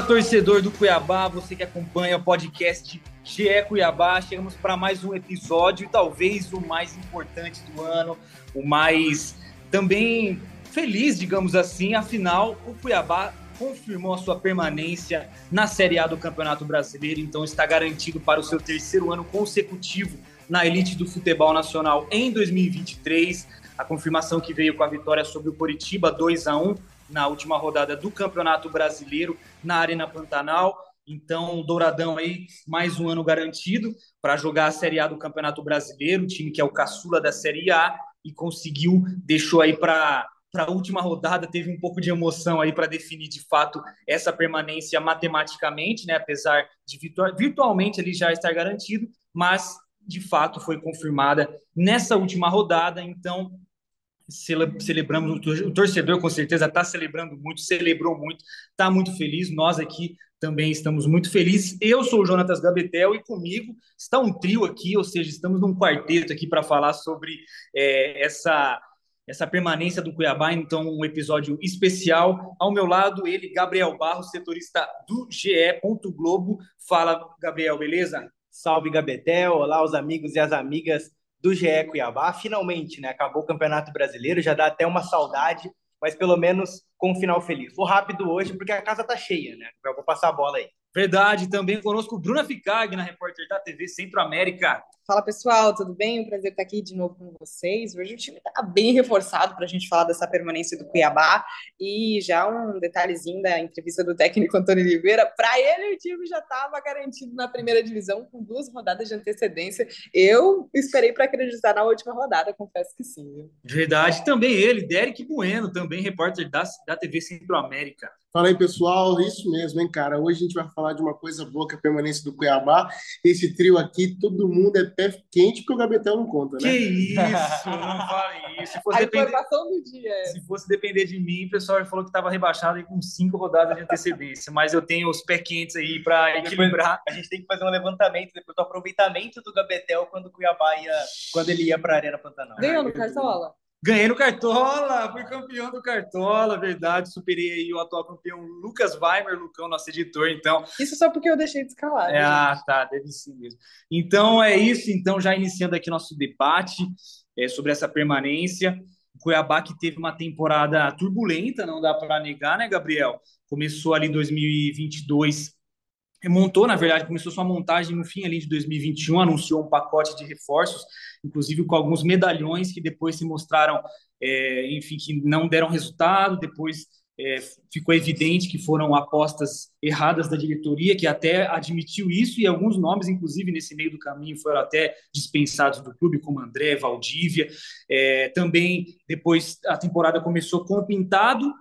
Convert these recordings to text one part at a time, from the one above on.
Fala, torcedor do Cuiabá, você que acompanha o podcast GE Cuiabá. Chegamos para mais um episódio, talvez o mais importante do ano, o mais também feliz, digamos assim. Afinal, o Cuiabá confirmou a sua permanência na Série A do Campeonato Brasileiro, então está garantido para o seu terceiro ano consecutivo na elite do futebol nacional em 2023. A confirmação que veio com a vitória sobre o Coritiba 2 a 1 na última rodada do Campeonato Brasileiro na Arena Pantanal. Então, Douradão aí, mais um ano garantido para jogar a Série A do Campeonato Brasileiro, time que é o caçula da Série A e conseguiu, deixou aí para para a última rodada teve um pouco de emoção aí para definir de fato essa permanência matematicamente, né? Apesar de virtualmente ele já estar garantido, mas de fato foi confirmada nessa última rodada. Então celebramos, o torcedor com certeza está celebrando muito, celebrou muito, está muito feliz. Nós aqui também estamos muito felizes. Eu sou o Jonatas Gabetel e comigo está um trio aqui, ou seja, estamos num quarteto aqui para falar sobre é, essa essa permanência do Cuiabá, então um episódio especial. Ao meu lado, ele, Gabriel Barros, setorista do GE. Globo. Fala, Gabriel, beleza? Salve, Gabetel. Olá, os amigos e as amigas do GE Cuiabá. Finalmente, né? Acabou o Campeonato Brasileiro, já dá até uma saudade, mas pelo menos com um final feliz. Vou rápido hoje porque a casa tá cheia, né? Eu vou passar a bola aí. Verdade, também conosco Bruna Ficag, na repórter da TV Centro-América. Fala pessoal, tudo bem? Um prazer estar aqui de novo com vocês. Hoje o time está bem reforçado para a gente falar dessa permanência do Cuiabá. E já um detalhezinho da entrevista do técnico Antônio Oliveira: para ele, o time já estava garantido na primeira divisão com duas rodadas de antecedência. Eu esperei para acreditar na última rodada, confesso que sim. Verdade, também ele, Derek Bueno, também repórter da, da TV Centro-América. Fala aí, pessoal. Isso mesmo, hein, cara? Hoje a gente vai falar de uma coisa boa, que é a permanência do Cuiabá. Esse trio aqui, todo mundo é pé quente, porque o Gabetel não conta, né? Que isso! Não fale isso. Se fosse, depender... do dia. É. Se fosse depender de mim, o pessoal falou que estava rebaixado aí com cinco rodadas de antecedência. Mas eu tenho os pé quentes aí para equilibrar. A gente tem que fazer um levantamento depois do aproveitamento do Gabetel quando o Cuiabá ia, quando ele ia para a Arena Pantanal. Ganhou no Cartola? Ganhei no Cartola, fui campeão do Cartola, verdade. Superei aí o atual campeão Lucas Weimer, Lucão, nosso editor, então. Isso só porque eu deixei de escalar. É, ah, tá, deve ser mesmo. Então é isso, então, já iniciando aqui nosso debate é, sobre essa permanência. O Cuiabá que teve uma temporada turbulenta, não dá para negar, né, Gabriel? Começou ali em 2022 montou, na verdade, começou sua montagem no fim ali de 2021, anunciou um pacote de reforços, inclusive com alguns medalhões que depois se mostraram, é, enfim, que não deram resultado, depois é, ficou evidente que foram apostas erradas da diretoria, que até admitiu isso, e alguns nomes, inclusive, nesse meio do caminho foram até dispensados do clube, como André, Valdívia. É, também, depois, a temporada começou com o Pintado,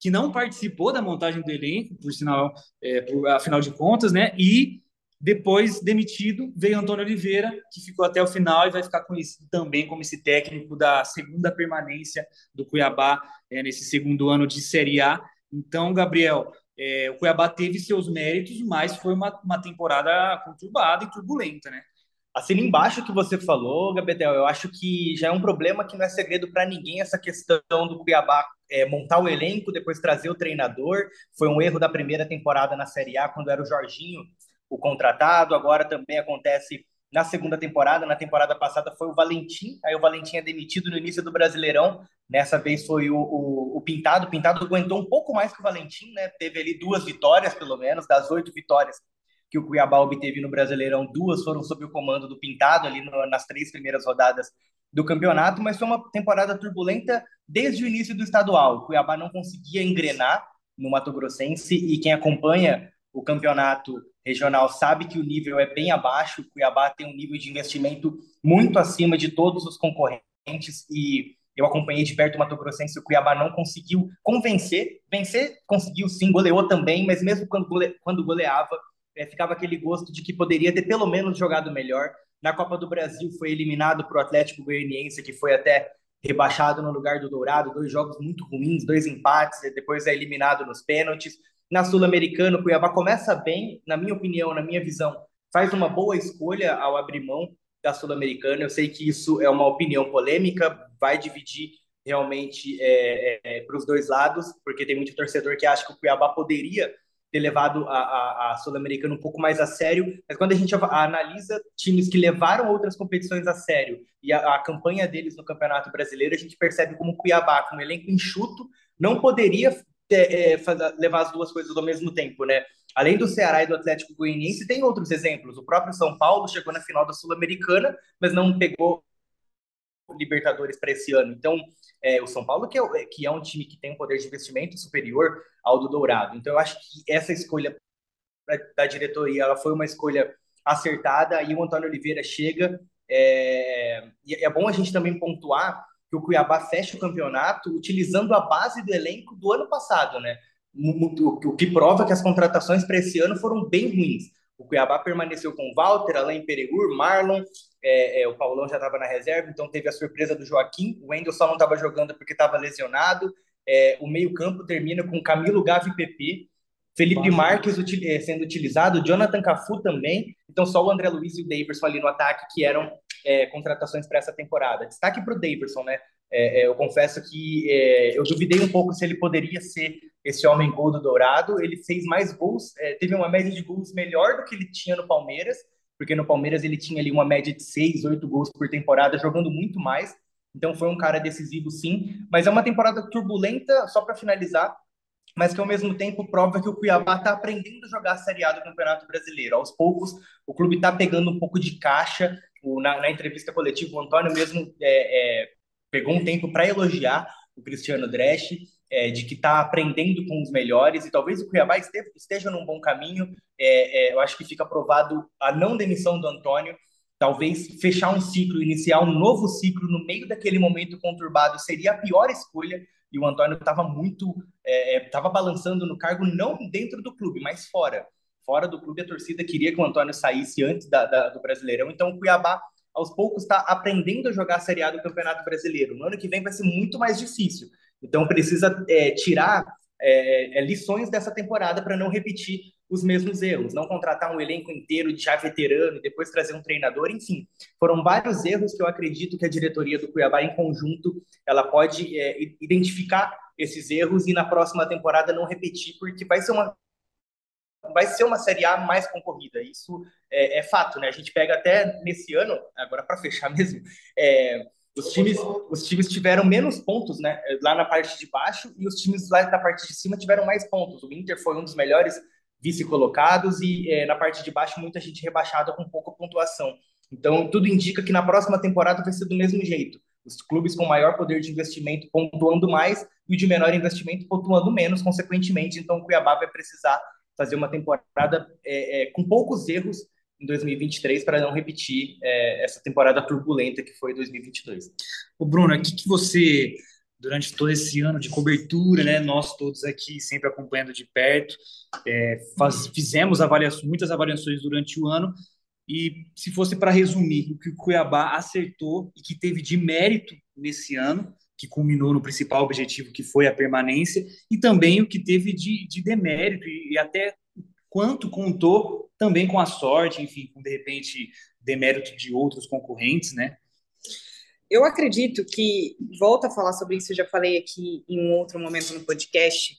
que não participou da montagem do elenco, por sinal, é, por, afinal de contas, né? E depois demitido veio Antônio Oliveira, que ficou até o final e vai ficar conhecido também como esse técnico da segunda permanência do Cuiabá é, nesse segundo ano de Série A. Então, Gabriel, é, o Cuiabá teve seus méritos, mas foi uma, uma temporada conturbada e turbulenta, né? Assim, embaixo que você falou, Gabriel, eu acho que já é um problema que não é segredo para ninguém essa questão do Cuiabá é, montar o elenco, depois trazer o treinador. Foi um erro da primeira temporada na Série A, quando era o Jorginho o contratado. Agora também acontece na segunda temporada. Na temporada passada foi o Valentim, aí o Valentim é demitido no início do Brasileirão. Nessa vez foi o, o, o Pintado. O Pintado aguentou um pouco mais que o Valentim, né? Teve ali duas vitórias, pelo menos, das oito vitórias que o Cuiabá obteve no Brasileirão, duas foram sob o comando do Pintado, ali no, nas três primeiras rodadas do campeonato, mas foi uma temporada turbulenta desde o início do estadual. O Cuiabá não conseguia engrenar no Mato Grossense e quem acompanha o campeonato regional sabe que o nível é bem abaixo, o Cuiabá tem um nível de investimento muito acima de todos os concorrentes e eu acompanhei de perto o Mato Grossense, o Cuiabá não conseguiu convencer, vencer conseguiu sim, goleou também, mas mesmo quando, gole, quando goleava, é, ficava aquele gosto de que poderia ter pelo menos jogado melhor. Na Copa do Brasil foi eliminado para o Atlético Goianiense, que foi até rebaixado no lugar do Dourado, dois jogos muito ruins, dois empates, depois é eliminado nos pênaltis. Na Sul-Americana, o Cuiabá começa bem, na minha opinião, na minha visão, faz uma boa escolha ao abrir mão da Sul-Americana. Eu sei que isso é uma opinião polêmica, vai dividir realmente é, é, para os dois lados, porque tem muito torcedor que acha que o Cuiabá poderia ter levado a, a, a Sul-Americana um pouco mais a sério, mas quando a gente analisa times que levaram outras competições a sério e a, a campanha deles no Campeonato Brasileiro, a gente percebe como o Cuiabá, com um elenco enxuto, não poderia ter, é, fazer, levar as duas coisas ao mesmo tempo, né? Além do Ceará e do Atlético Goianiense, tem outros exemplos. O próprio São Paulo chegou na final da Sul-Americana, mas não pegou Libertadores para esse ano. Então, é, o São Paulo, que é, que é um time que tem um poder de investimento superior ao do Dourado. Então, eu acho que essa escolha da diretoria ela foi uma escolha acertada. E o Antônio Oliveira chega. É, e é bom a gente também pontuar que o Cuiabá fecha o campeonato utilizando a base do elenco do ano passado, né? O que prova que as contratações para esse ano foram bem ruins. O Cuiabá permaneceu com Walter, Alain Peregur, Marlon, é, é, o Paulão já estava na reserva, então teve a surpresa do Joaquim. O Wendel só não estava jogando porque estava lesionado. É, o meio-campo termina com Camilo Gavi PP, Felipe Nossa. Marques util, é, sendo utilizado, Jonathan Cafu também. Então só o André Luiz e o Daverson ali no ataque que eram é, contratações para essa temporada. Destaque para o Daverson, né? É, é, eu confesso que é, eu duvidei um pouco se ele poderia ser esse homem gol do Dourado. Ele fez mais gols, é, teve uma média de gols melhor do que ele tinha no Palmeiras, porque no Palmeiras ele tinha ali uma média de 6, 8 gols por temporada, jogando muito mais. Então foi um cara decisivo, sim. Mas é uma temporada turbulenta, só para finalizar, mas que ao mesmo tempo prova que o Cuiabá está aprendendo a jogar a Série A do Campeonato Brasileiro. Aos poucos, o clube está pegando um pouco de caixa. O, na, na, entrevista coletiva, o Antônio mesmo é, é, pegou um tempo para elogiar o Cristiano Dresch, é, de que está aprendendo com os melhores, e talvez o Cuiabá esteja, esteja num bom caminho. É, é, eu acho que fica provado a não demissão do Antônio. Talvez fechar um ciclo, iniciar um novo ciclo no meio daquele momento conturbado seria a pior escolha. E o Antônio estava muito, estava é, balançando no cargo, não dentro do clube, mas fora. Fora do clube, a torcida queria que o Antônio saísse antes da, da, do Brasileirão. Então, o Cuiabá aos poucos está aprendendo a jogar a Série A do Campeonato Brasileiro. No ano que vem vai ser muito mais difícil. Então precisa é, tirar é, é lições dessa temporada para não repetir os mesmos erros, não contratar um elenco inteiro de já veterano e depois trazer um treinador, enfim, foram vários erros que eu acredito que a diretoria do Cuiabá em conjunto ela pode é, identificar esses erros e na próxima temporada não repetir, porque vai ser uma vai ser uma Série A mais concorrida. Isso é, é fato, né? A gente pega até nesse ano, agora para fechar mesmo, é, os times, os times tiveram menos pontos, né? Lá na parte de baixo e os times lá da parte de cima tiveram mais pontos. O Inter foi um dos melhores vice-colocados e é, na parte de baixo muita gente rebaixada com pouca pontuação. Então tudo indica que na próxima temporada vai ser do mesmo jeito. Os clubes com maior poder de investimento pontuando mais e o de menor investimento pontuando menos, consequentemente. Então o Cuiabá vai precisar fazer uma temporada é, é, com poucos erros em 2023 para não repetir é, essa temporada turbulenta que foi 2022. O Bruno, o que, que você durante todo esse ano de cobertura, né, nós todos aqui sempre acompanhando de perto, é, faz, fizemos avaliações, muitas avaliações durante o ano e se fosse para resumir o que o Cuiabá acertou e que teve de mérito nesse ano, que culminou no principal objetivo, que foi a permanência, e também o que teve de, de demérito e, e até quanto contou também com a sorte, enfim, com de repente demérito de outros concorrentes, né? Eu acredito que, volto a falar sobre isso, eu já falei aqui em um outro momento no podcast,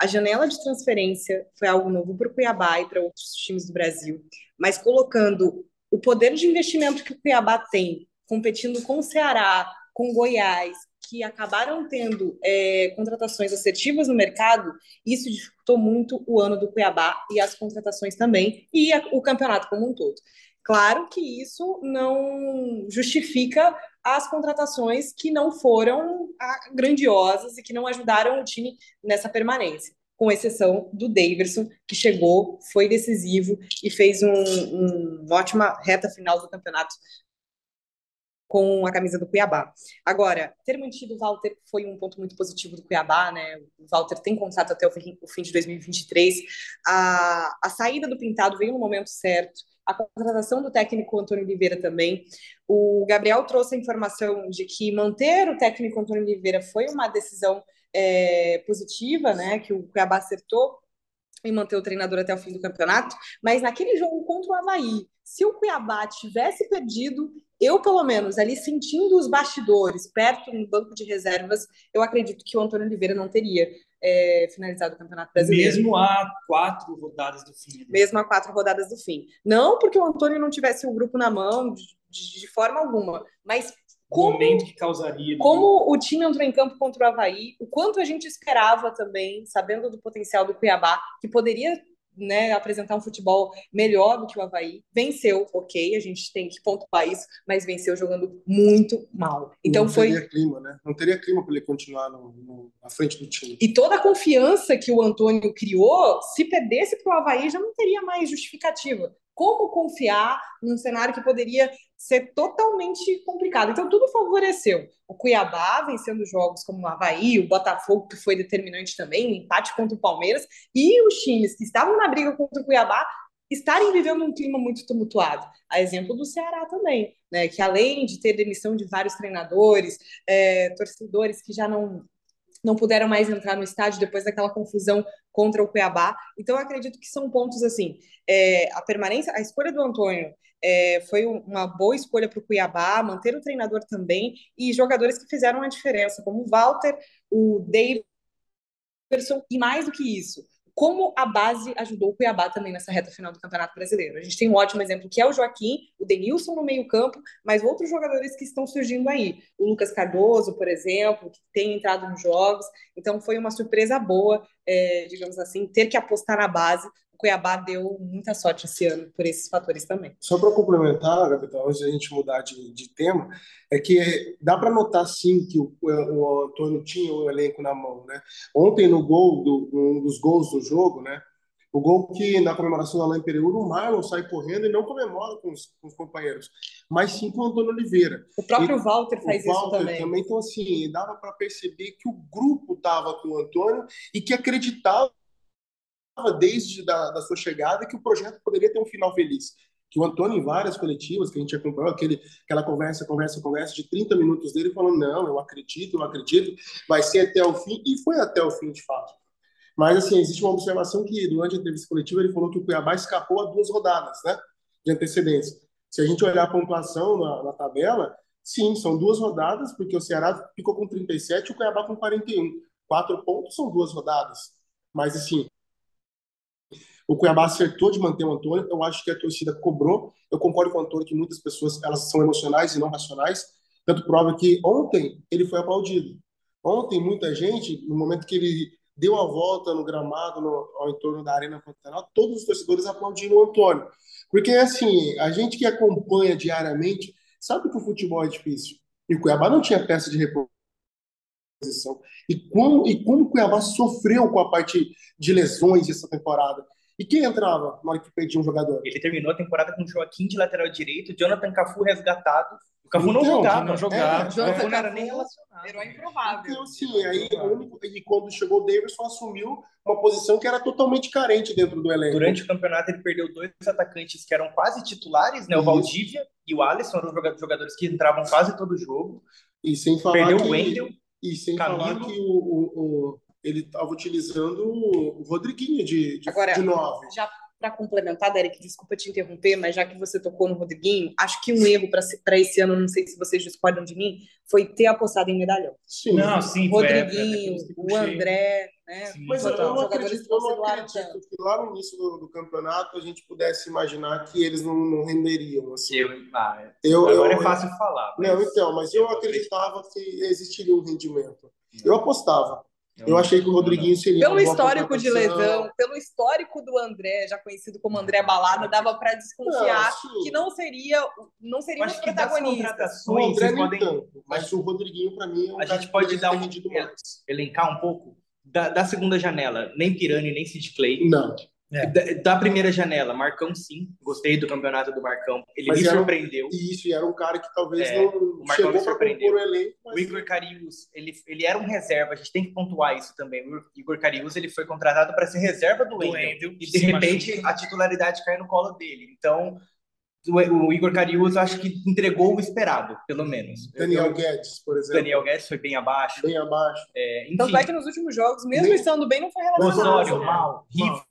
a janela de transferência foi algo novo para o Cuiabá e para outros times do Brasil, mas colocando o poder de investimento que o Cuiabá tem, competindo com o Ceará, com Goiás, que acabaram tendo é, contratações assertivas no mercado, isso dificultou muito o ano do Cuiabá e as contratações também, e a, o campeonato como um todo. Claro que isso não justifica as contratações que não foram grandiosas e que não ajudaram o time nessa permanência. com exceção do Daverson, que chegou, foi decisivo e fez um, um, uma ótima reta final do campeonato com a camisa do Cuiabá. Agora, ter mantido o Walter foi um ponto muito positivo do Cuiabá, né? O Walter tem contrato até o fim, de 2023. A, a saída do Pintado veio no momento certo. A contratação do técnico Antônio Oliveira também. O Gabriel trouxe a informação de que manter o técnico Antônio Oliveira foi uma decisão é, positiva, né? Que o Cuiabá acertou em manter o treinador até o fim do campeonato, mas naquele jogo contra o Havaí, se o Cuiabá tivesse perdido, eu, pelo menos, ali sentindo os bastidores, perto no banco de reservas, eu acredito que o Antônio Oliveira não teria é, finalizado o Campeonato Brasileiro. Mesmo a quatro rodadas do fim. Né? Mesmo a quatro rodadas do fim. Não porque o Antônio não tivesse o grupo na mão, de, de, de forma alguma, mas como, momento que causaria. Como o time entrou em campo contra o Havaí, o quanto a gente esperava também, sabendo do potencial do Cuiabá, que poderia né, apresentar um futebol melhor do que o Havaí. Venceu, ok, a gente tem que pontuar isso, mas venceu jogando muito mal. Então não foi. Não teria clima, né? Não teria clima para ele continuar no, no, à frente do time. E toda a confiança que o Antônio criou, se perdesse para o Havaí, já não teria mais justificativa como confiar num cenário que poderia ser totalmente complicado. Então, tudo favoreceu. O Cuiabá vencendo jogos como o Havaí, o Botafogo, que foi determinante também, o empate contra o Palmeiras, e os times que estavam na briga contra o Cuiabá estarem vivendo um clima muito tumultuado. A exemplo do Ceará também, né, que além de ter demissão de vários treinadores, é, torcedores que já não não puderam mais entrar no estádio depois daquela confusão contra o Cuiabá. Então, eu acredito que são pontos assim. É, a permanência, a escolha do Antônio é, foi uma boa escolha para o Cuiabá, manter o treinador também e jogadores que fizeram a diferença, como o Walter, o Davidson e mais do que isso, como a base ajudou o Cuiabá também nessa reta final do Campeonato Brasileiro. A gente tem um ótimo exemplo que é o Joaquim, o Denilson no meio-campo, mas outros jogadores que estão surgindo aí. O Lucas Cardoso, por exemplo, que tem entrado nos jogos. Então foi uma surpresa boa, é, digamos assim, ter que apostar na base. Cuiabá deu muita sorte esse ano por esses fatores também. Só para complementar, Gabriel, antes de a gente mudar de, de tema, é que dá para notar sim que o, o, Antônio tinha o elenco na mão, né? Ontem no gol do um dos gols do jogo, né? O gol que na comemoração da Alain Pereira, o Marlon sai correndo e não comemora com os, com os, companheiros, mas sim com o Antônio Oliveira. O próprio e, Walter faz o Walter isso também. também. Então, assim, dava para perceber que o grupo estava com o Antônio e que acreditava desde da, da sua chegada que o projeto poderia ter um final feliz que o Antônio, em várias coletivas que a gente acompanhou, aquele, aquela conversa, conversa, conversa de 30 minutos dele, falando: não, eu acredito, eu acredito, vai ser até o fim, e foi até o fim, de fato. Mas, assim, existe uma observação que, durante a entrevista coletiva, ele falou que o Cuiabá escapou a duas rodadas, né, de antecedência. Se a gente olhar a pontuação na, na tabela, sim, são duas rodadas, porque o Ceará ficou com 37 e o Cuiabá com 41. Quatro pontos são duas rodadas. Mas, assim, o Cuiabá acertou de manter o Antônio. Eu acho que a torcida cobrou. Eu concordo com o Antônio que muitas pessoas elas são emocionais e não racionais. Tanto prova que ontem ele foi aplaudido. Ontem, muita gente, no momento que ele deu a volta no gramado, no, ao entorno da Arena Pantanal, todos os torcedores aplaudiram o Antônio. Porque, assim, a gente que acompanha diariamente sabe que o futebol é difícil. E o Cuiabá não tinha peça de reposição. E como, e como o Cuiabá sofreu com a parte de lesões essa temporada. E quem entrava na hora que perdia um jogador? Ele terminou a temporada com o Joaquim de lateral direito, Jonathan Cafu resgatado. O Cafu então, não jogava. Não jogava. É, o Jonathan não era nem relacionado. Era improvável. Então, assim, aí, e quando chegou o Davidson, assumiu uma posição que era totalmente carente dentro do elenco. Durante o campeonato, ele perdeu dois atacantes que eram quase titulares, né? O Valdívia e o Alisson eram jogadores que entravam quase todo jogo. E sem falar Perdeu que, o Wendel. E sem Camilo. falar que o, o, o ele estava utilizando o Rodriguinho de, de, Agora, de nove. Já para complementar, Derek, desculpa te interromper, mas já que você tocou no Rodriguinho, acho que um erro para esse ano, não sei se vocês discordam de mim, foi ter apostado em medalhão. Sim, não, sim, Rodriguinho, é, o André, né? Sim, mas eu, eu não acredito, eu não acredito que lá no início do, do, campeonato a gente pudesse imaginar que eles não, não renderiam. Assim. Eu, ah, é. eu, agora eu, é fácil falar. Mas... Não, então, mas eu acreditava que existiria um rendimento. Eu apostava. Eu achei que o Rodriguinho seria. Pelo histórico de lesão, pelo histórico do André, já conhecido como André Balada, dava para desconfiar não, que não seria, não seria um protagonista. O André nem podem... tanto, mas o Rodriguinho para mim é um a gente pode dar um elencar um pouco Da, da segunda janela, nem Pirani, nem Sid Clay. Não. É. Da, da, primeira janela, Marcão sim, gostei do campeonato do Marcão. Ele mas me surpreendeu. Isso, e era um cara que talvez é, não o Marcão chegou para compor o elenco. Mas... O Igor Carius, ele, ele era um reserva, a gente tem que pontuar isso também. O Igor Carius ele foi contratado para ser reserva do, do Wendel, e de repente machuca. a titularidade cai no colo dele. Então, o, o Igor Carius acho que entregou o esperado, pelo menos. Daniel eu, Guedes, por exemplo. Daniel Guedes foi bem abaixo. Bem abaixo. É, enfim. Tanto é que nos últimos jogos, mesmo estando bem, não foi relacionado. Osório, mal. mal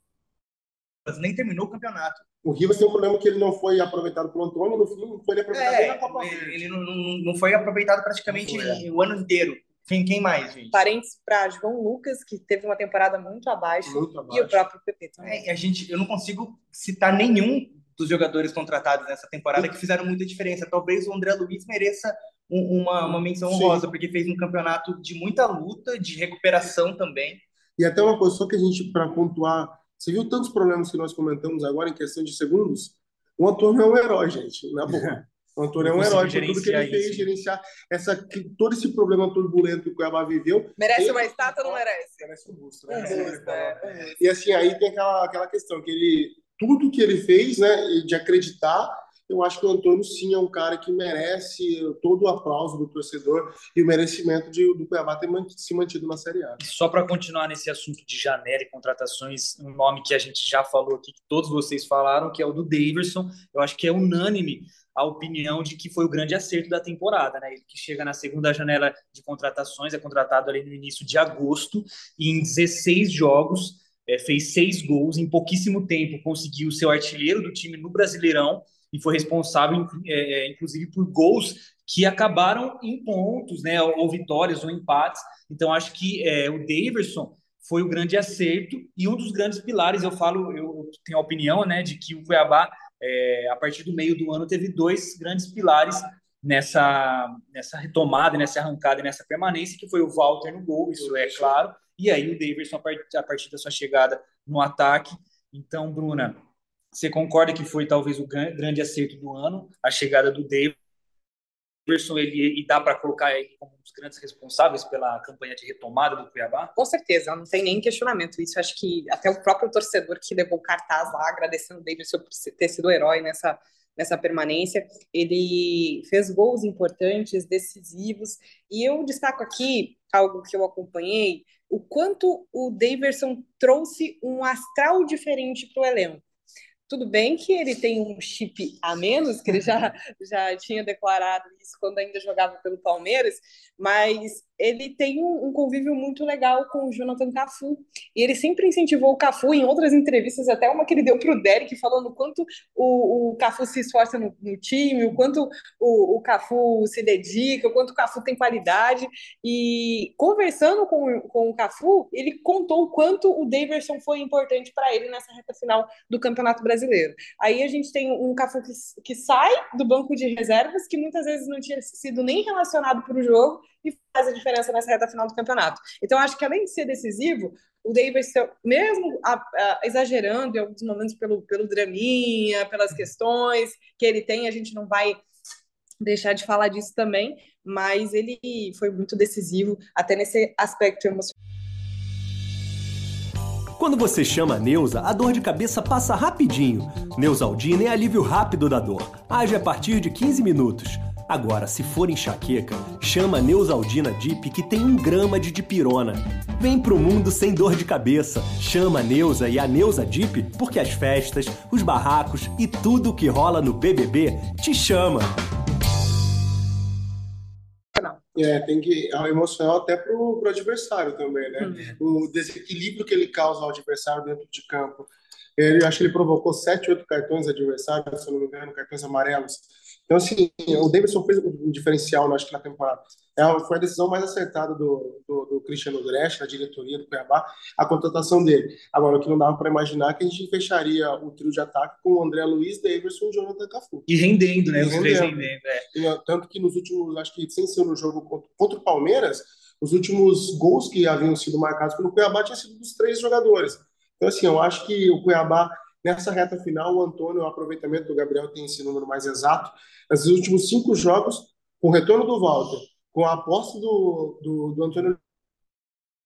nem terminou o campeonato. O Rivas tem um problema que ele não foi aproveitado pelo Antônio, no fim não foi aproveitado é, na Copa Ele, ele não, não, não, foi aproveitado praticamente foi, é. o ano inteiro. Quem, quem mais, gente? Parentes para João Lucas, que teve uma temporada muito abaixo, muito abaixo. e o próprio PP também. É, a gente, eu não consigo citar nenhum dos jogadores contratados nessa temporada que fizeram muita diferença. Talvez o André Luiz mereça um, uma, uma menção honrosa, porque fez um campeonato de muita luta, de recuperação também. E até uma coisa só que a gente, para pontuar você viu tantos problemas que nós comentamos agora em questão de segundos? O Antônio é um herói, gente, na boa. O Antônio é um herói por tudo que ele fez, isso. gerenciar essa, que, todo esse problema turbulento que o Cuiabá viveu. Merece ele, uma estátua ou não merece? Merece um busto, né? Busto, é. E assim, aí tem aquela, aquela questão que ele, tudo que ele fez, né, de acreditar eu acho que o Antônio sim é um cara que merece todo o aplauso do torcedor e o merecimento de, do Cuiabá ter se mantido na Série A. Só para continuar nesse assunto de janela e contratações, um nome que a gente já falou aqui, que todos vocês falaram, que é o do Daverson, eu acho que é unânime a opinião de que foi o grande acerto da temporada, né? Ele que chega na segunda janela de contratações, é contratado ali no início de agosto, e em 16 jogos é, fez seis gols, em pouquíssimo tempo conseguiu ser o artilheiro do time no Brasileirão, e foi responsável, é, é, inclusive, por gols que acabaram em pontos, né, ou vitórias ou empates. Então, acho que é, o Daverson foi o grande acerto e um dos grandes pilares. Eu falo, eu tenho a opinião, né, de que o Cuiabá, é, a partir do meio do ano, teve dois grandes pilares nessa, nessa retomada, nessa arrancada nessa permanência, que foi o Walter no gol, isso é claro, e aí o Daverson a partir da sua chegada no ataque. Então, Bruna, você concorda que foi talvez o grande acerto do ano, a chegada do Davidson, ele, e dá para colocar ele como um dos grandes responsáveis pela campanha de retomada do Cuiabá? Com certeza, não tem nem questionamento isso. Acho que até o próprio torcedor que levou o cartaz lá, agradecendo o Davidson por ter sido herói nessa, nessa permanência, ele fez gols importantes, decisivos, e eu destaco aqui algo que eu acompanhei, o quanto o Daverson trouxe um astral diferente para o elenco. Tudo bem que ele tem um chip a menos, que ele já, já tinha declarado isso quando ainda jogava pelo Palmeiras, mas ele tem um, convívio muito legal com o Jonathan Cafu. E ele sempre incentivou o Cafu em outras entrevistas, até uma que ele deu para o Derek, falando o quanto o, o Cafu se esforça no, no time, o quanto o, o, Cafu se dedica, o quanto o Cafu tem qualidade. E conversando com, com o Cafu, ele contou o quanto o Daverson foi importante para ele nessa reta final do Campeonato Brasileiro. Aí a gente tem um Cafu que, que sai do banco de reservas, que muitas vezes não tinha sido nem relacionado para o jogo, e faz a diferença nessa reta final do campeonato. Então, acho que além de ser decisivo, o Davis, mesmo a, a, exagerando em alguns momentos pelo, pelo draminha, pelas questões que ele tem, a gente não vai deixar de falar disso também, mas ele foi muito decisivo até nesse aspecto emocional. Quando você chama a Neuza, a dor de cabeça passa rapidinho. Neusaldina é alívio rápido da dor. Age a partir de 15 minutos. Agora, se for enxaqueca, chama a Neusaldina Dip que tem um grama de dipirona. Vem pro mundo sem dor de cabeça. Chama a Neuza e a Neuza Dip porque as festas, os barracos e tudo que rola no BBB te chama. É, tem que é emocional até pro, pro adversário também, né? Hum. O desequilíbrio que ele causa ao adversário dentro de campo. Ele acho que ele provocou sete, oito cartões adversários, se eu não me engano, cartões amarelos então, assim, o Davidson fez um diferencial, acho que na temporada. É, foi a decisão mais acertada do, do, do Cristiano Dresch, da diretoria do Cuiabá, a contratação dele. Agora, o que não dava para imaginar é que a gente fecharia o trio de ataque com o André Luiz, Davidson e Jonathan Cafu. E rendendo, né? E os rendendo. rendendo, é. Tanto que nos últimos, acho que sem ser no jogo contra, contra o Palmeiras, os últimos gols que haviam sido marcados pelo Cuiabá tinham sido dos três jogadores. Então, assim, eu acho que o Cuiabá Nessa reta final, o Antônio, o aproveitamento do Gabriel tem esse número mais exato. Nos últimos cinco jogos, com o retorno do Walter, com a aposta do, do, do Antônio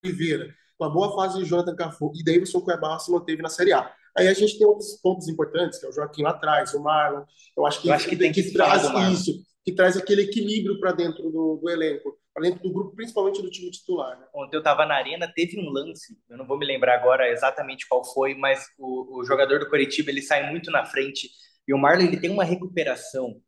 Oliveira, uma boa fase de Jonathan Cafu e Davidson Cuiabá se manteve na Série A. Aí a gente tem outros pontos importantes, que é o Joaquim lá atrás, o Marlon. Eu acho que, eu acho que tem que, que traz isso, que traz aquele equilíbrio para dentro do, do elenco, para dentro do grupo, principalmente do time titular. Né? Ontem eu estava na arena, teve um lance, eu não vou me lembrar agora exatamente qual foi, mas o, o jogador do Coritiba ele sai muito na frente e o Marlon ele tem uma recuperação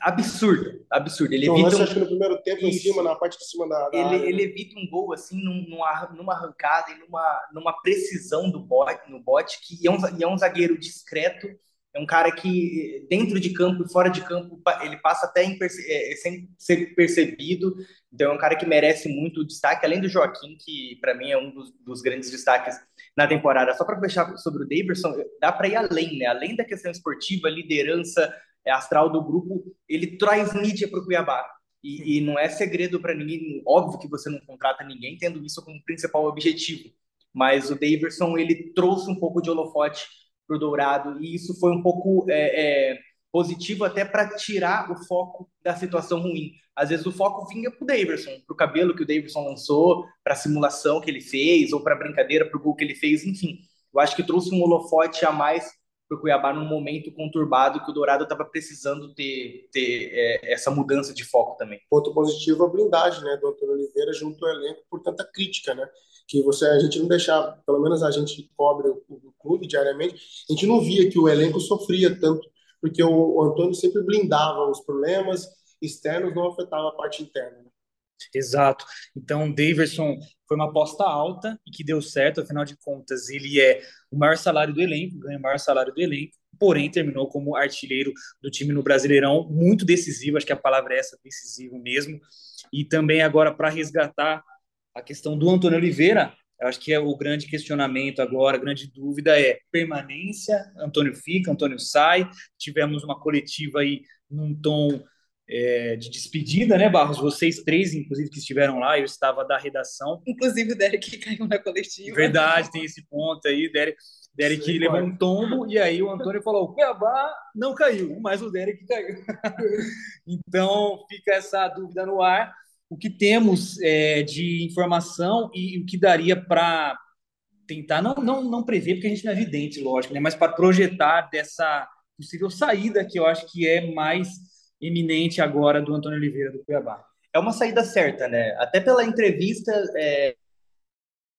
absurda, absurda. Ele então, evita um... acho que no primeiro tempo Isso. em cima, na parte de cima da, da ele, ele, evita um gol assim numa, numa arrancada e numa, numa precisão do bote, no bote que é um, é um zagueiro discreto, é um cara que dentro de campo e fora de campo ele passa até é, sem ser percebido. Então é um cara que merece muito destaque, além do Joaquim, que para mim é um dos, dos, grandes destaques na temporada. Só para fechar sobre o Davidson, dá para ir além, né? Além da questão esportiva, liderança, é astral do grupo, ele traz mídia para o Cuiabá. E, e, não é segredo para ninguém, óbvio que você não contrata ninguém tendo isso como principal objetivo. Mas o Daverson, ele trouxe um pouco de holofote para o Dourado, e isso foi um pouco é, é, positivo até para tirar o foco da situação ruim. Às vezes o foco vinha para o Daverson, para o cabelo que o Daverson lançou, para a simulação que ele fez, ou para a brincadeira, para o gol que ele fez, enfim. Eu acho que trouxe um holofote a mais para o Cuiabá num momento conturbado que o Dourado estava precisando ter, ter é, essa mudança de foco também. Ponto positivo a blindagem né, do Antônio Oliveira junto ao elenco por tanta crítica, né? Que você, a gente não deixava, pelo menos a gente cobre o, o clube diariamente, a gente não via que o elenco sofria tanto, porque o, o Antônio sempre blindava os problemas externos, não afetava a parte interna. Né? Exato. Então, Daverson foi uma aposta alta e que deu certo, afinal de contas, ele é o maior salário do elenco, ganha o maior salário do elenco, porém terminou como artilheiro do time no Brasileirão, muito decisivo, acho que a palavra é essa, decisivo mesmo. E também agora para resgatar a questão do Antônio Oliveira, acho que é o grande questionamento agora, a grande dúvida é permanência, Antônio fica, Antônio sai, tivemos uma coletiva aí num tom é, de despedida, né, Barros? Vocês três, inclusive, que estiveram lá, eu estava da redação. Inclusive o Derek caiu na coletiva. Verdade, tem esse ponto aí. Derek, Derek Sim, levou um tombo e aí o Antônio falou: o Cuiabá não caiu, mas o Derek caiu. então fica essa dúvida no ar. O que temos é, de informação e o que daria para tentar, não, não, não prever, porque a gente não é evidente, lógico, né? mas para projetar dessa possível saída que eu acho que é mais iminente agora do Antônio Oliveira do Cuiabá. É uma saída certa, né? Até pela entrevista, é,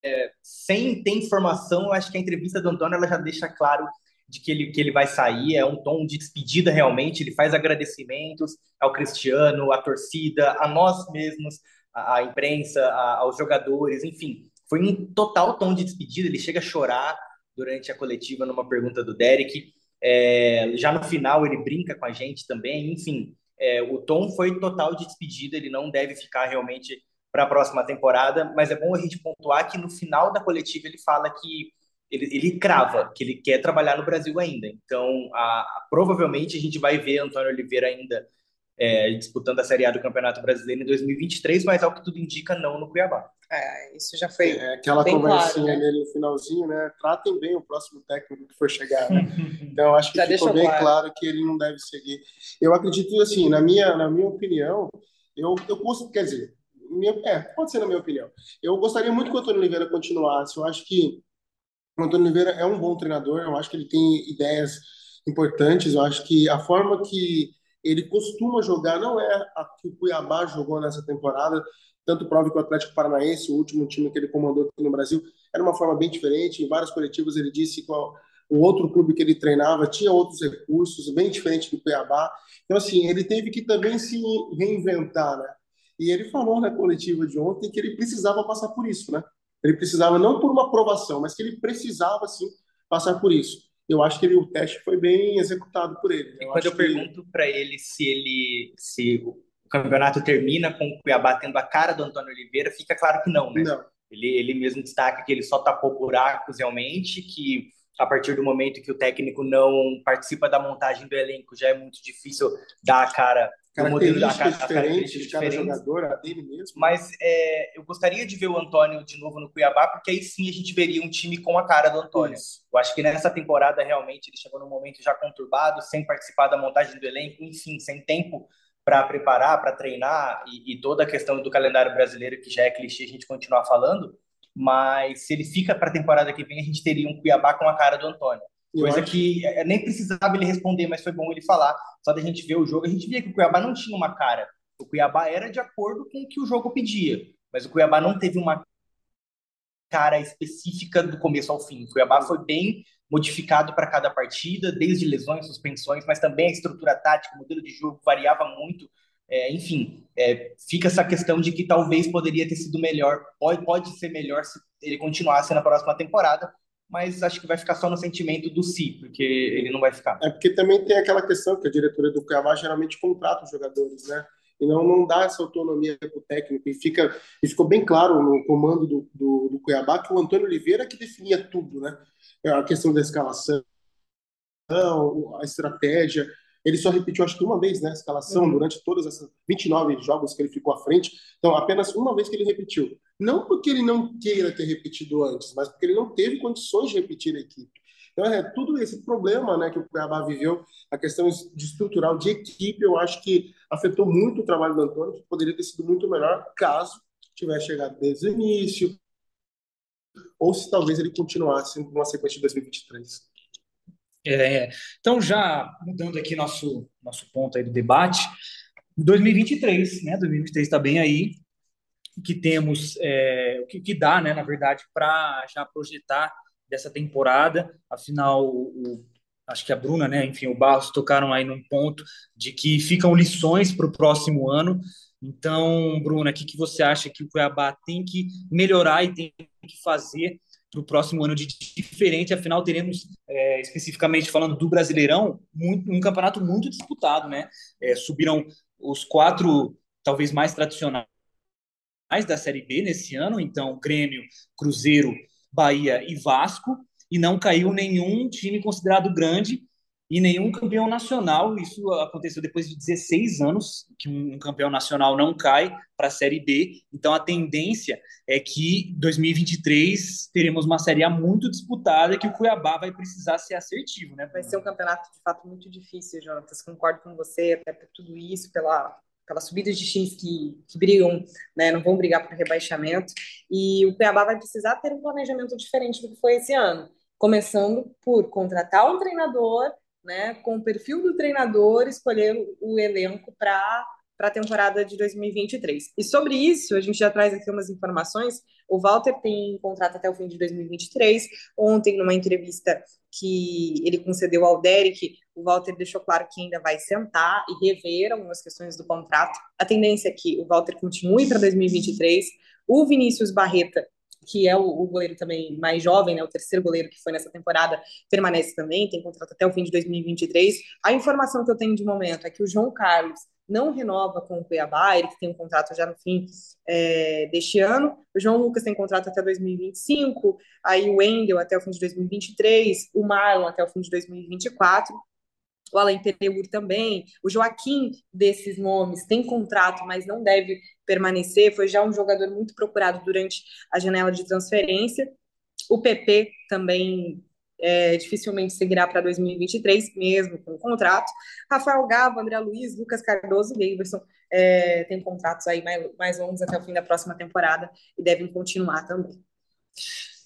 é, sem ter informação, eu acho que a entrevista do Antônio ela já deixa claro de que ele, que ele vai sair, é um tom de despedida realmente, ele faz agradecimentos ao Cristiano, à torcida, a nós mesmos, à, imprensa, aos jogadores, enfim. Foi um total tom de despedida, ele chega a chorar durante a coletiva numa pergunta do Derek. É, já no final ele brinca com a gente também, enfim. É, o tom foi total de despedida, ele não deve ficar realmente para a próxima temporada, mas é bom a gente pontuar que no final da coletiva ele fala que ele, ele crava que ele quer trabalhar no Brasil ainda. Então, a, a, provavelmente a gente vai ver Antônio Oliveira ainda é, disputando a Série A do Campeonato Brasileiro em 2023, mas ao que tudo indica, não no Cuiabá. É, isso já foi. É, aquela bem conversinha claro, né? nele no finalzinho, né? Tratem bem o próximo técnico que for chegar. Né? Então, acho que já ficou bem claro. claro. que ele não deve seguir. Eu acredito, assim, na minha, na minha opinião, eu, eu posso, quer dizer, minha, é, pode ser na minha opinião. Eu gostaria muito que o Antônio Oliveira continuasse. Eu acho que o Antônio Oliveira é um bom treinador, eu acho que ele tem ideias importantes, eu acho que a forma que ele costuma jogar, não é a que o Cuiabá jogou nessa temporada, tanto prova que o Atlético Paranaense, o último time que ele comandou aqui no Brasil, era uma forma bem diferente. Em vários coletivos ele disse que o outro clube que ele treinava tinha outros recursos, bem diferente do Cuiabá. Então, assim, ele teve que também se reinventar, né? E ele falou na coletiva de ontem que ele precisava passar por isso, né? Ele precisava não por uma aprovação, mas que ele precisava, sim, passar por isso eu acho que ele, o teste foi bem executado por ele. Eu e quando eu que... pergunto para ele se ele se campeonato termina com o Cuiabá tendo a cara do Antônio Oliveira, fica claro que não, né? Não. Ele, ele mesmo destaca que ele só tapou buracos realmente, que a partir do momento que o técnico não participa da montagem do elenco, já é muito difícil dar a cara do modelo da cara, diferentes de cada jogador, a dele mesmo. Mas é, eu gostaria de ver o Antônio de novo no Cuiabá, porque aí sim a gente veria um time com a cara do Antônio. Isso. Eu acho que nessa temporada realmente ele chegou num momento já conturbado, sem participar da montagem do elenco, enfim, sem tempo para preparar, para treinar e, e, toda a questão do calendário brasileiro que já é clichê a gente continuar falando. mas se ele fica para a temporada que vem, a gente teria um Cuiabá com a cara do Antônio. Coisa que é, nem precisava ele responder, mas foi bom ele falar. Só da gente ver o jogo, a gente via que o Cuiabá não tinha uma cara. O Cuiabá era de acordo com o que o jogo pedia, mas o Cuiabá não teve uma cara específica do começo ao fim. O Cuiabá foi bem modificado para cada partida, desde lesões, suspensões, mas também a estrutura tática, o modelo de jogo variava muito. É, enfim, é, fica essa questão de que talvez poderia ter sido melhor, pode, pode ser melhor se ele continuasse na próxima temporada, mas acho que vai ficar só no sentimento do si, porque ele não vai ficar. É porque também tem aquela questão que a diretoria do Cuiabá geralmente contrata os jogadores, né? E não, dá essa autonomia para o técnico. E, fica, e ficou bem claro no comando do, do, do Cuiabá que o Antônio Oliveira que definia tudo, né? A questão da escalação, a estratégia, ele só repetiu, acho que uma vez, né, a escalação uhum. durante todos esses 29 jogos que ele ficou à frente. Então, apenas uma vez que ele repetiu. Não porque ele não queira ter repetido antes, mas porque ele não teve condições de repetir a equipe. Então, é tudo esse problema né, que o Cuiabá viveu, a questão de estrutural de equipe, eu acho que afetou muito o trabalho do Antônio, que poderia ter sido muito melhor caso tivesse chegado desde o início, ou se talvez ele continuasse numa sequência de 2023. É, então, já mudando aqui nosso, nosso ponto aí do debate, 2023, né? 2023 está bem aí, que temos, é, o que, que dá, né, na verdade, para já projetar dessa temporada. Afinal, o, acho que a Bruna, né, enfim, o Barros tocaram aí num ponto de que ficam lições para o próximo ano. Então, Bruna, o que, que você acha que o Cuiabá tem que melhorar e tem que fazer para o próximo ano de diferente. Afinal, teremos, é, especificamente falando do Brasileirão, muito, um campeonato muito disputado, né? É, subiram os quatro, talvez mais tradicionais da Série B nesse ano, então Grêmio, Cruzeiro, Bahia e Vasco, e não caiu nenhum time considerado grande e nenhum campeão nacional. Isso aconteceu depois de 16 anos que um campeão nacional não cai para a Série B. Então a tendência é que 2023 teremos uma Série A muito disputada que o Cuiabá vai precisar ser assertivo, né? Vai ser um campeonato de fato muito difícil, Jonatas. Concordo com você até por tudo isso, pela pela subida de times que, que brigam, né, não vão brigar por rebaixamento, e o Cuiabá vai precisar ter um planejamento diferente do que foi esse ano, começando por contratar um treinador né, com o perfil do treinador, escolher o elenco para para a temporada de 2023. E sobre isso, a gente já traz aqui umas informações. O Walter tem contrato até o fim de 2023. Ontem, numa entrevista que ele concedeu ao Derek, o Walter deixou claro que ainda vai sentar e rever algumas questões do contrato. A tendência é que o Walter continue para 2023. O Vinícius Barreta que é o, o, goleiro também mais jovem, né, o terceiro goleiro que foi nessa temporada, permanece também, tem contrato até o fim de 2023. A informação que eu tenho de momento é que o João Carlos não renova com o Cuiabá, ele que tem um contrato já no fim é, deste ano. O João Lucas tem contrato até 2025, aí o Wendel até o fim de 2023, o Marlon até o fim de 2024 o Alain Pereur também, o Joaquim desses nomes tem contrato, mas não deve permanecer, foi já um jogador muito procurado durante a janela de transferência. O PP também é, dificilmente seguirá para 2023, mesmo com o contrato. Rafael Gava, André Luiz, Lucas Cardoso e Davidson é, têm contratos aí mais, mais longos até o fim da próxima temporada e devem continuar também.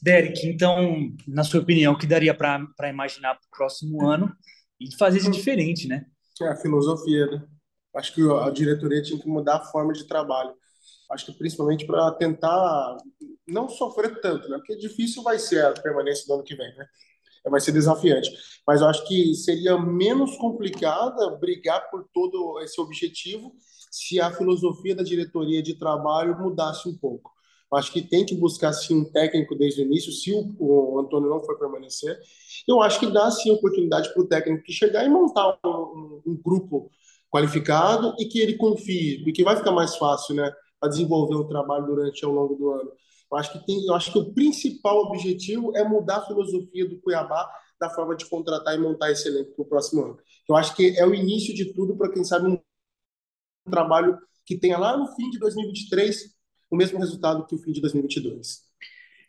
Derek, então, na sua opinião, o que daria para imaginar para o próximo ano e fazer isso diferente, né? É a filosofia, né? Acho que a diretoria tinha que mudar a forma de trabalho. Acho que principalmente para tentar não sofrer tanto, né? Porque difícil vai ser a permanência do ano que vem, né? Vai ser desafiante. Mas eu acho que seria menos complicada brigar por todo esse objetivo se a filosofia da diretoria de trabalho mudasse um pouco. Acho que tem que buscar sim um técnico desde o início, se o, o Antônio não for permanecer. Eu acho que dá sim oportunidade para o técnico que chegar e montar um, um, um, grupo qualificado e que ele confie, porque vai ficar mais fácil, né, a desenvolver o trabalho durante ao longo do ano. Eu acho que tem, eu acho que o principal objetivo é mudar a filosofia do Cuiabá da forma de contratar e montar esse elenco para o próximo ano. Eu acho que é o início de tudo para quem sabe um trabalho que tenha lá no fim de 2023 o mesmo resultado que o fim de 2022.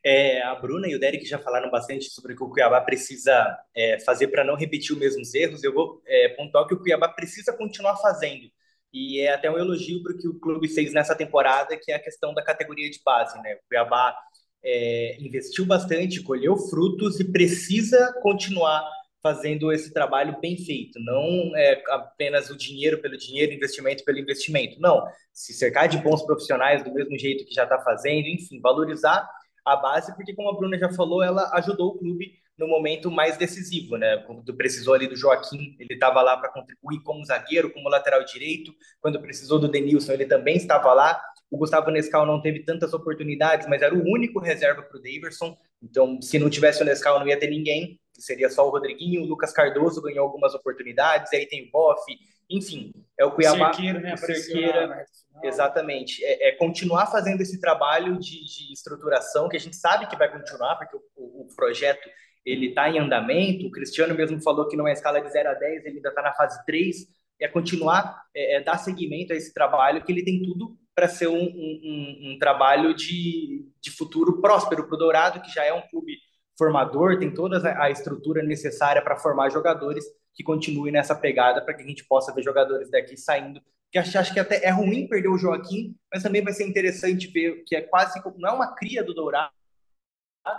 É, a Bruna e o Derek já falaram bastante sobre o que o Cuiabá precisa é, fazer para não repetir os mesmos erros. Eu vou é, pontuar que o Cuiabá precisa continuar fazendo. E é até um elogio para o que o clube fez nessa temporada, que é a questão da categoria de base. Né? O Cuiabá é, investiu bastante, colheu frutos e precisa continuar fazendo esse trabalho bem feito. Não é apenas o dinheiro pelo dinheiro, investimento pelo investimento. Não. Se cercar de bons profissionais do mesmo jeito que já está fazendo, enfim, valorizar a base, porque como a Bruna já falou, ela ajudou o clube no momento mais decisivo, né? Quando precisou ali do Joaquim, ele estava lá para contribuir como zagueiro, como lateral direito. Quando precisou do Denilson, ele também estava lá. O Gustavo Nescau não teve tantas oportunidades, mas era o único reserva para o Daverson. Então, se não tivesse o Nescau, não ia ter ninguém. Seria só o Rodriguinho. O Lucas Cardoso ganhou algumas oportunidades. Aí tem o Boff. Enfim, é o Cuiabá. Cerqueira, né? Cerqueira. Exatamente. É, é, continuar fazendo esse trabalho de, de, estruturação que a gente sabe que vai continuar, porque o, o, o projeto ele está em andamento. O Cristiano mesmo falou que não é escala de 0 a 10, ele ainda está na fase 3. É continuar, é, é dar seguimento a esse trabalho, que ele tem tudo para ser um, um, um, trabalho de, de futuro próspero para o Dourado, que já é um clube formador, tem toda a estrutura necessária para formar jogadores que continuem nessa pegada para que a gente possa ver jogadores daqui saindo. Que acho, acho que até é ruim perder o Joaquim, mas também vai ser interessante ver que é quase não é uma cria do Dourado,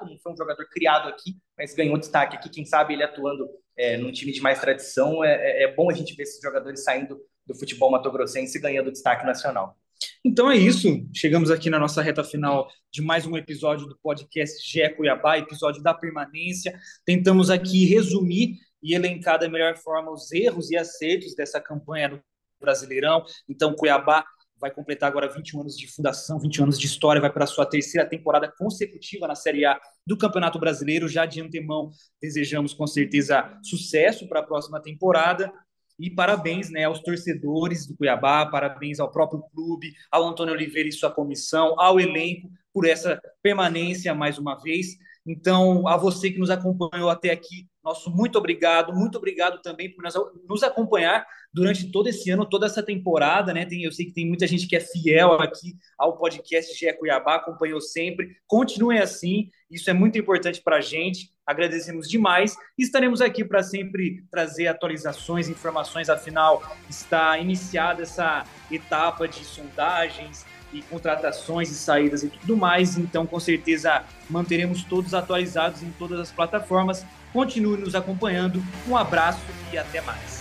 não foi um jogador criado aqui, mas ganhou destaque aqui. Quem sabe ele atuando é, num time de mais tradição, é, é, é bom a gente ver esses jogadores saindo do futebol matogrossense e ganhando destaque nacional. Então é isso. Chegamos aqui na nossa reta final de mais um episódio do podcast GE Cuiabá, episódio da permanência. Tentamos aqui resumir e elencar da melhor forma os erros e acertos dessa campanha do Brasileirão. Então, Cuiabá vai completar agora 21 anos de fundação, 21 anos de história, vai para a sua terceira temporada consecutiva na Série A do Campeonato Brasileiro. Já de antemão, desejamos com certeza sucesso para a próxima temporada. E parabéns né, aos torcedores do Cuiabá, parabéns ao próprio clube, ao Antônio Oliveira e sua comissão, ao elenco, por essa permanência mais uma vez. Então, a você que nos acompanhou até aqui, nosso muito obrigado, muito obrigado também por nos acompanhar durante todo esse ano, toda essa temporada, né? Tem, eu sei que tem muita gente que é fiel aqui ao podcast GE Cuiabá, acompanhou sempre. Continuem assim, isso é muito importante para a gente. Agradecemos demais e estaremos aqui para sempre trazer atualizações, informações. Afinal, está iniciada essa etapa de sondagens e contratações e saídas e tudo mais. Então, com certeza, manteremos todos atualizados em todas as plataformas. Continue nos acompanhando. Um abraço e até mais.